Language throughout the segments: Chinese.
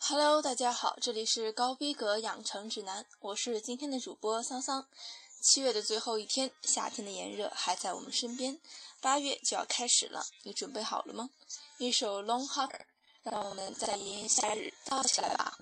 Hello，大家好，这里是高逼格养成指南，我是今天的主播桑桑。七月的最后一天，夏天的炎热还在我们身边，八月就要开始了，你准备好了吗？一首《Long Hard》，让我们在炎炎夏日燥起来吧。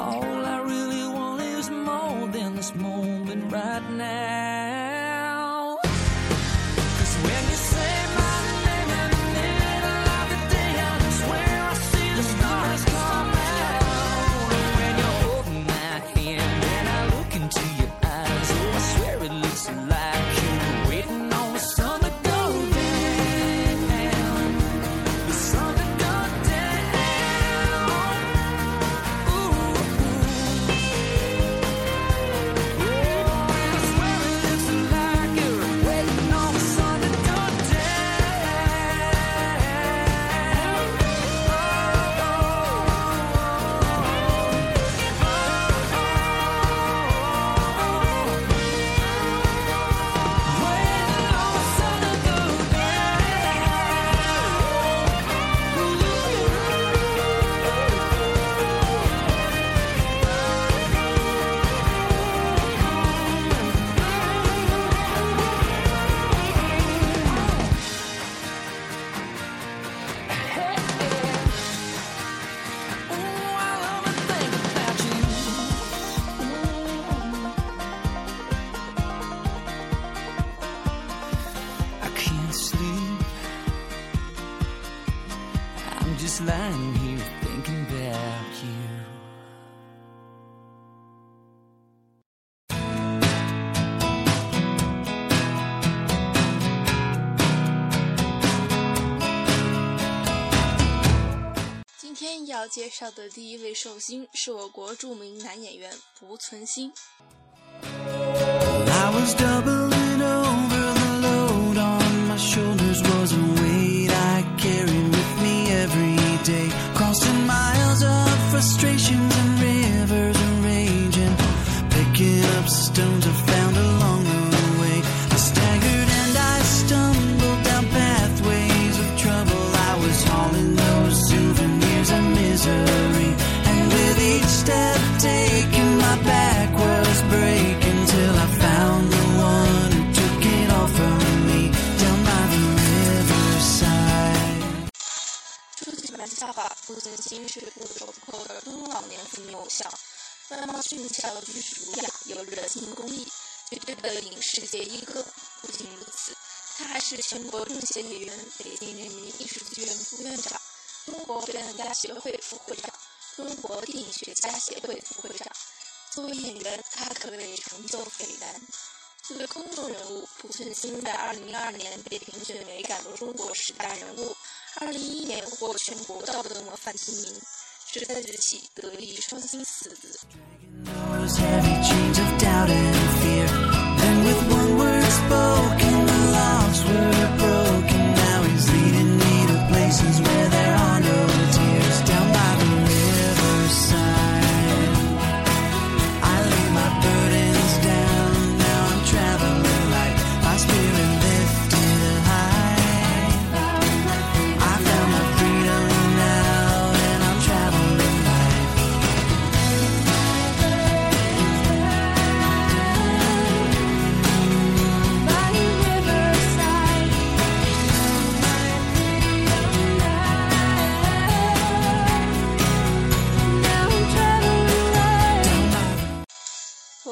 All I really want is more than this moment right now. 要介绍的第一位寿星是我国著名男演员吴存兴。濮存昕是不折不扣的中老年妇女偶像，外貌俊俏，举止儒雅，有热心公益，绝对的影视界一哥。不仅如此，他还是全国政协委员、北京人民艺术剧院副院长、中国表演家协会副会长、中国电影学家协会副会长。作为演员，他可谓成就斐然。作为公众人物，濮存昕在2002年被评选为感动中国十大人物二零一一年获全国道德模范提名，时代崛起德艺双馨四字。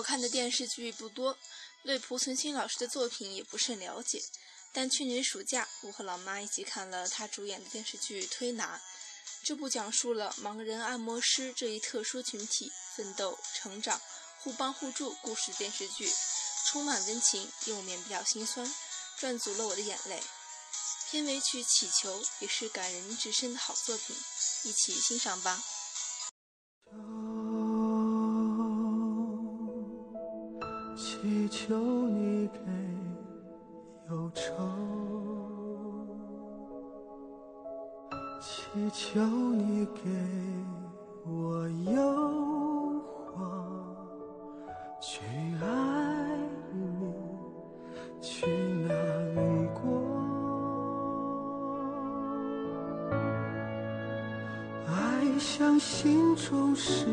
看的电视剧不多，对濮存昕老师的作品也不甚了解。但去年暑假，我和老妈一起看了他主演的电视剧《推拿》。这部讲述了盲人按摩师这一特殊群体奋斗、成长、互帮互助故事电视剧，充满温情，又免不了心酸，赚足了我的眼泪。片尾曲《祈求》也是感人至深的好作品，一起欣赏吧。祈求你给忧愁，祈求你给我诱惑，去爱你，去难过。爱像心中石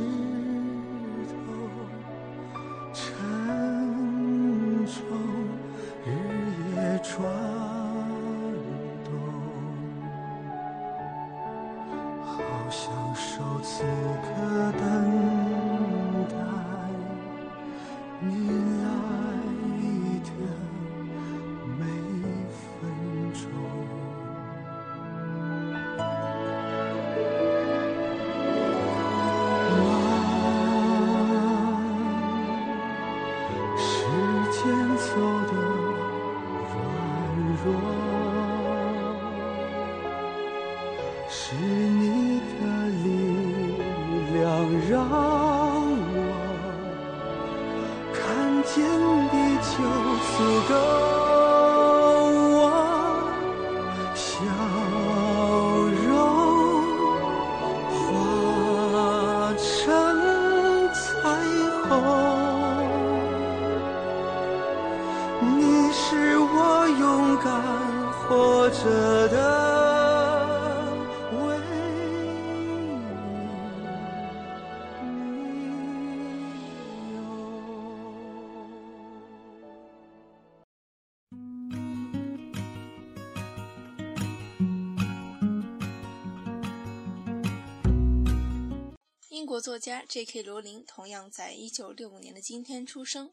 英国作家 J.K. 罗琳同样在1965年的今天出生。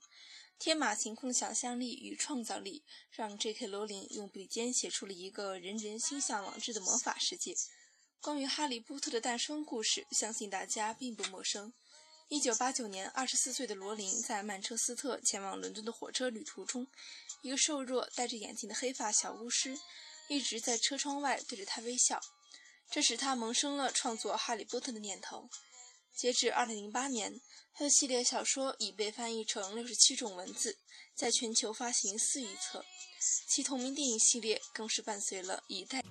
天马行空的想象力与创造力，让 J.K. 罗琳用笔尖写出了一个人人心向往之的魔法世界。关于哈利波特的诞生故事，相信大家并不陌生。1989年，24岁的罗琳在曼彻斯特前往伦敦的火车旅途中，一个瘦弱、戴着眼镜的黑发小巫师一直在车窗外对着他微笑，这使他萌生了创作《哈利波特》的念头。截止二零零八年，他的系列小说已被翻译成六十七种文字，在全球发行四亿册。其同名电影系列更是伴随了一代。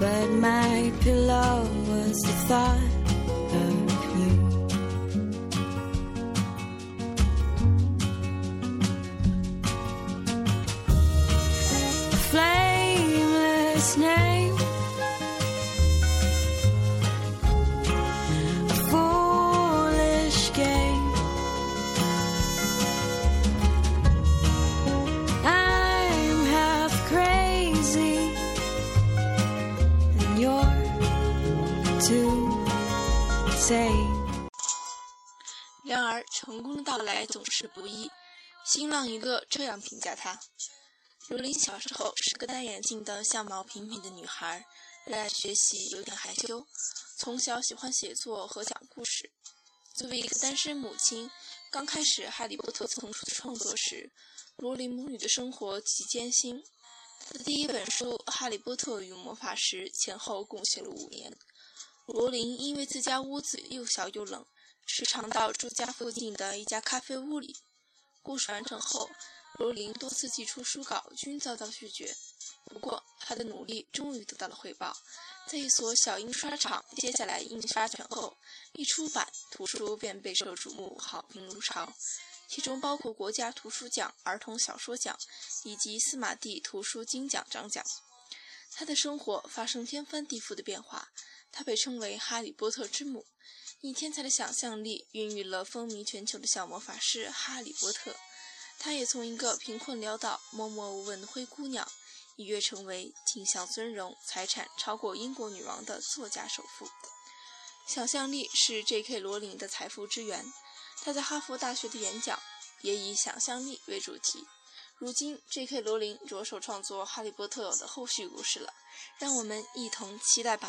But my pillow was the thought 总是不易。新浪一个这样评价她：如琳小时候是个戴眼镜的相貌平平的女孩，热爱学习，有点害羞，从小喜欢写作和讲故事。作为一个单身母亲，刚开始《哈利波特》丛书创作时，罗琳母女的生活极艰辛。她第一本书《哈利波特与魔法石》前后共写了五年。罗琳因为自家屋子又小又冷，时常到住家附近的一家咖啡屋里。故事完成后，罗琳多次寄出书稿，均遭到拒绝。不过，她的努力终于得到了回报，在一所小印刷厂接下来印刷权后，一出版，图书便备受瞩目，好评如潮。其中包括国家图书奖、儿童小说奖以及司马蒂图书金奖章奖。她的生活发生天翻地覆的变化，她被称为“哈利波特之母”，以天才的想象力孕育了风靡全球的小魔法师哈利波特。她也从一个贫困潦倒、默默无闻的灰姑娘，一跃成为尽享尊荣、财产超过英国女王的作家首富。想象力是 J.K. 罗琳的财富之源。他在哈佛大学的演讲也以想象力为主题。如今，J.K. 罗琳着手创作《哈利波特》的后续故事了，让我们一同期待吧。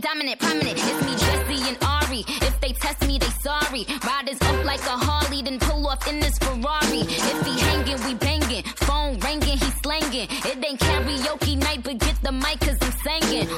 dominant, prominent. It's me, Jesse and Ari. If they test me, they sorry. Riders up like a Harley, then pull off in this Ferrari. If he hanging, we banging. Phone ringing, he slanging. It ain't karaoke night, but get the mic, cause I'm singing.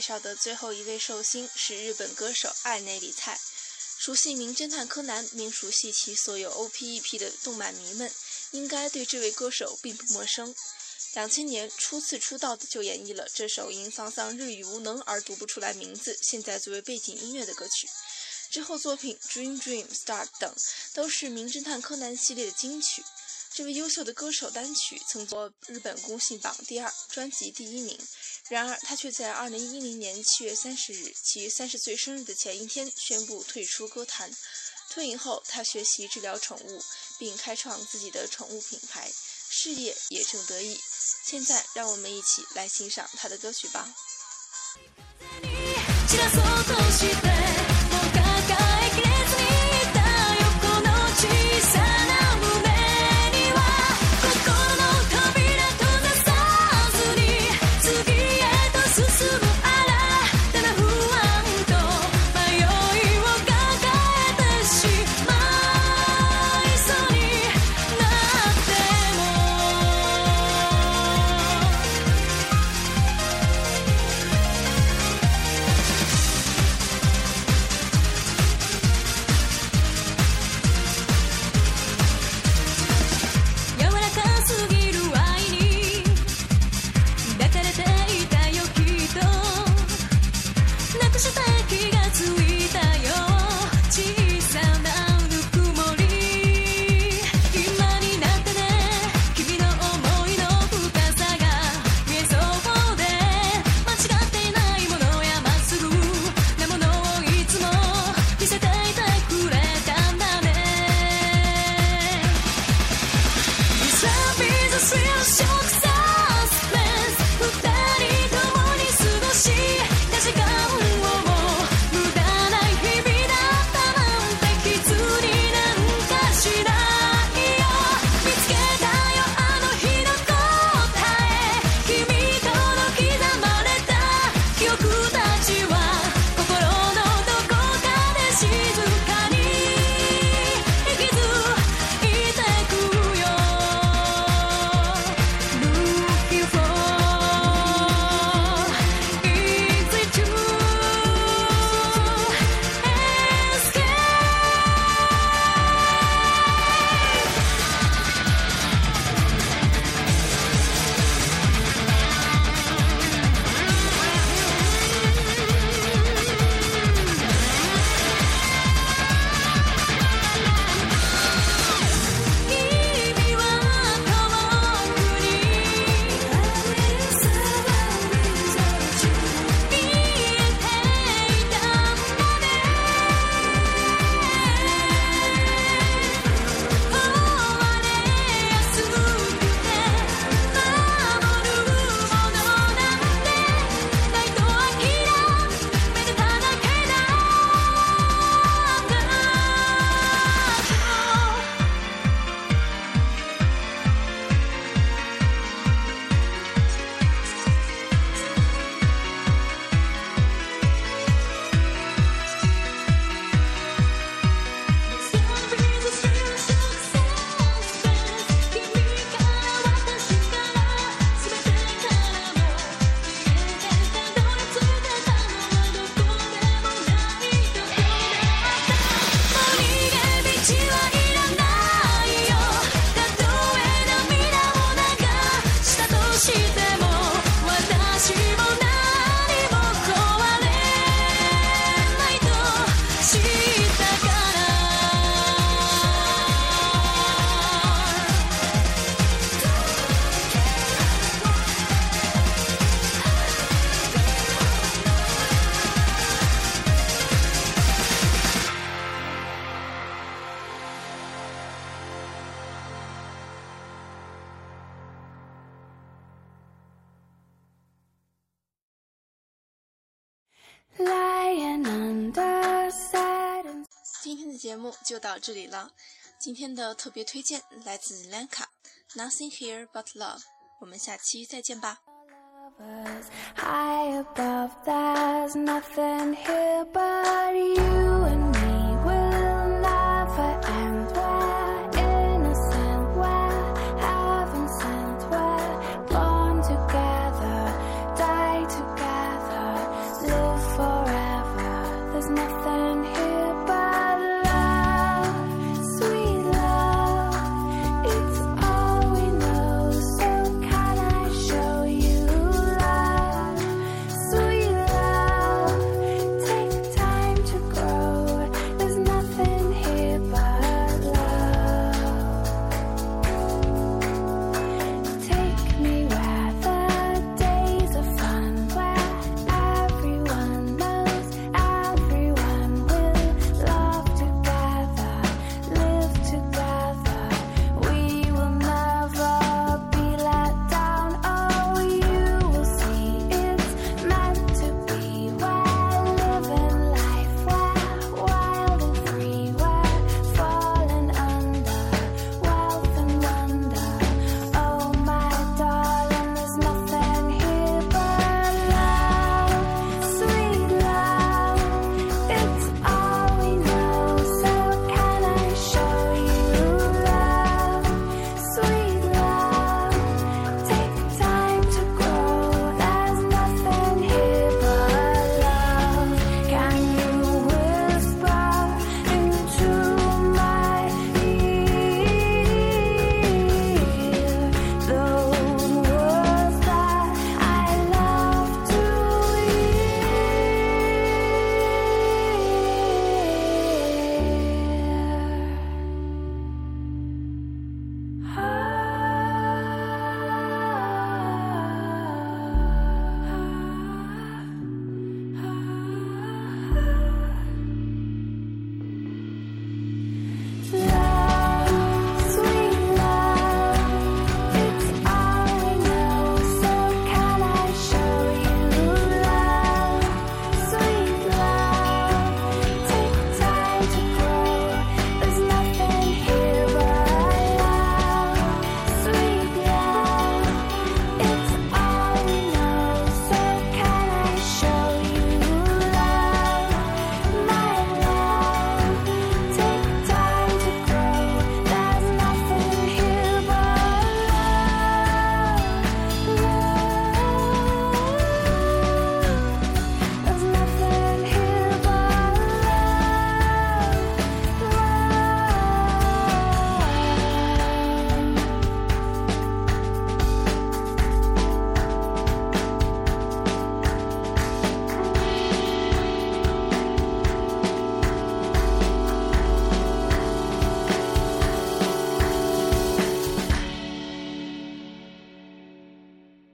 介绍的最后一位寿星是日本歌手爱内里菜。熟悉《名侦探柯南》并熟悉其所有 OP-EP 的动漫迷们，应该对这位歌手并不陌生。两千年初次出道的就演绎了这首因桑桑日语无能而读不出来名字，现在作为背景音乐的歌曲。之后作品《Dream Dream Star》等都是《名侦探柯南》系列的金曲。这位优秀的歌手单曲曾做日本公信榜第二，专辑第一名。然而，他却在二零一零年七月三十日，其三十岁生日的前一天宣布退出歌坛。退隐后，他学习治疗宠物，并开创自己的宠物品牌，事业也正得意。现在，让我们一起来欣赏他的歌曲吧。节目就到这里了。今天的特别推荐来自 Lanka，《Nothing Here But Love》。我们下期再见吧。